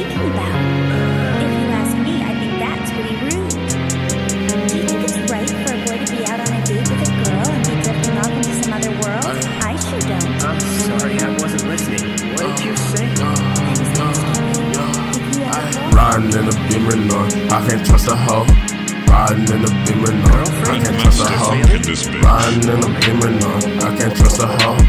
thinking about? If you ask me, I think that's pretty rude. Do you think it's right for a boy to be out on a date with a girl and be drifting off into some other world? I sure don't. I'm sorry, I wasn't listening. What did you say? I Riding in a beamer, on. I can't trust a hoe. Riding in a beamer, no. I can't trust a hoe. Riding in a beamer, no. I can't trust a hoe.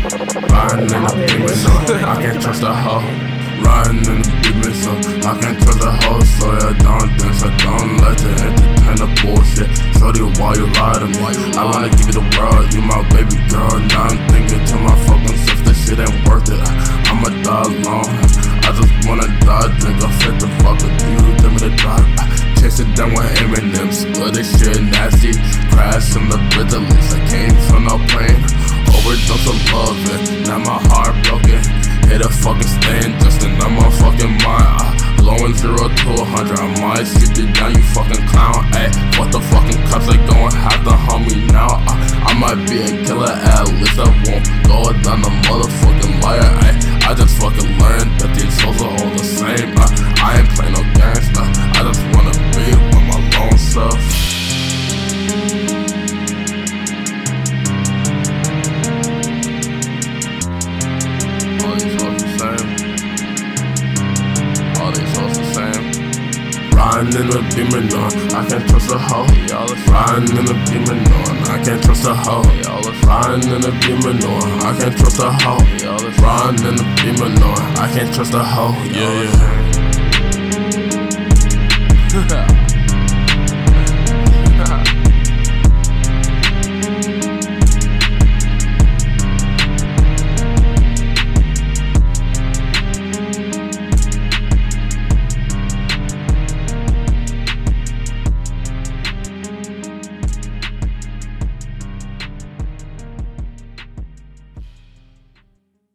Riding in a beamer, no. I can't trust a hoe. So I can't tell the whole story. I don't dance, I don't let you entertain the bullshit. Shorty, why you lie to me? I wanna give you the world, you my baby girl. Now I'm thinking to my fucking sister, shit ain't worth it. I'ma die alone. I just wanna die, drink a fit the fuck with you, tell me the drive. Chase it down with M&M's, but this shit nasty. Crash in the bridge, at least I came from no plane. Overdose of love, and now my heart broken. Hit a fucking stand, in my fucking mind. Blowing zero to a hundred, I might shoot you down, you fucking clown. Riding in the beamer, no, I can't trust a hoe. Y'all is riding in the beamer, no, I can't trust a hoe. Y'all is riding in the beamer, no, I can't trust a hoe. Y'all is riding in the beamer, no, I can't trust a hoe. Yeah, yeah.